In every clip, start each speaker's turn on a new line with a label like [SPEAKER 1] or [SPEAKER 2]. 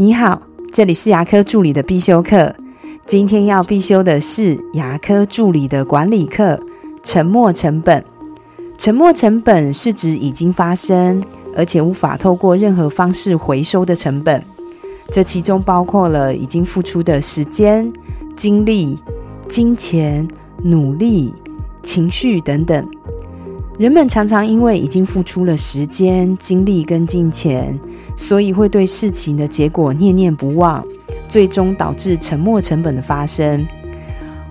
[SPEAKER 1] 你好，这里是牙科助理的必修课。今天要必修的是牙科助理的管理课——沉没成本。沉没成本是指已经发生，而且无法透过任何方式回收的成本。这其中包括了已经付出的时间、精力、金钱、努力、情绪等等。人们常常因为已经付出了时间、精力跟金钱，所以会对事情的结果念念不忘，最终导致沉没成本的发生。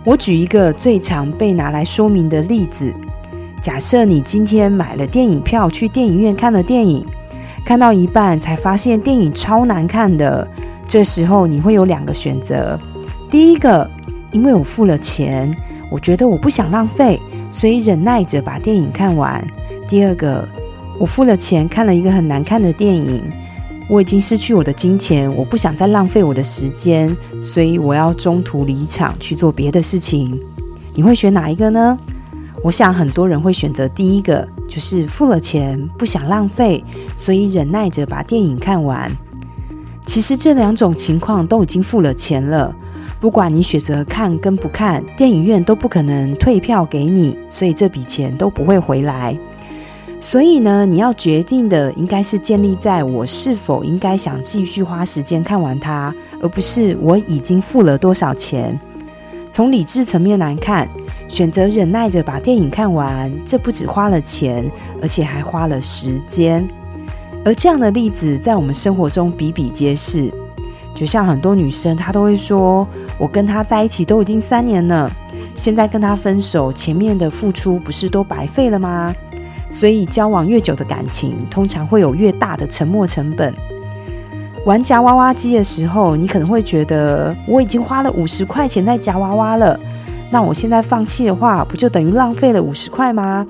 [SPEAKER 1] 我举一个最常被拿来说明的例子：假设你今天买了电影票去电影院看了电影。看到一半才发现电影超难看的，这时候你会有两个选择。第一个，因为我付了钱，我觉得我不想浪费，所以忍耐着把电影看完。第二个，我付了钱看了一个很难看的电影，我已经失去我的金钱，我不想再浪费我的时间，所以我要中途离场去做别的事情。你会选哪一个呢？我想很多人会选择第一个，就是付了钱不想浪费，所以忍耐着把电影看完。其实这两种情况都已经付了钱了，不管你选择看跟不看，电影院都不可能退票给你，所以这笔钱都不会回来。所以呢，你要决定的应该是建立在我是否应该想继续花时间看完它，而不是我已经付了多少钱。从理智层面来看。选择忍耐着把电影看完，这不只花了钱，而且还花了时间。而这样的例子在我们生活中比比皆是。就像很多女生，她都会说：“我跟他在一起都已经三年了，现在跟他分手，前面的付出不是都白费了吗？”所以，交往越久的感情，通常会有越大的沉没成本。玩夹娃娃机的时候，你可能会觉得我已经花了五十块钱在夹娃娃了。那我现在放弃的话，不就等于浪费了五十块吗？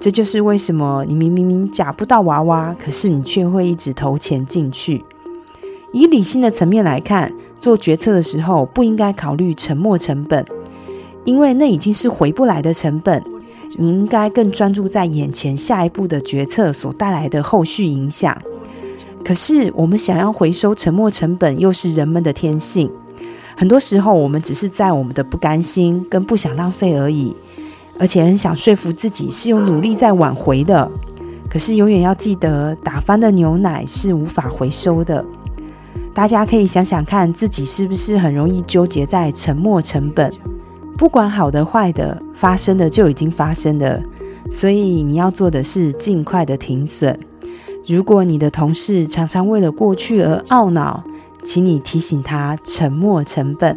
[SPEAKER 1] 这就是为什么你明明明夹不到娃娃，可是你却会一直投钱进去。以理性的层面来看，做决策的时候不应该考虑沉没成本，因为那已经是回不来的成本。你应该更专注在眼前下一步的决策所带来的后续影响。可是我们想要回收沉没成本，又是人们的天性。很多时候，我们只是在我们的不甘心跟不想浪费而已，而且很想说服自己是有努力在挽回的。可是，永远要记得，打翻的牛奶是无法回收的。大家可以想想看，自己是不是很容易纠结在沉没成本？不管好的坏的，发生的就已经发生了，所以你要做的是尽快的停损。如果你的同事常常为了过去而懊恼，请你提醒他沉没成本。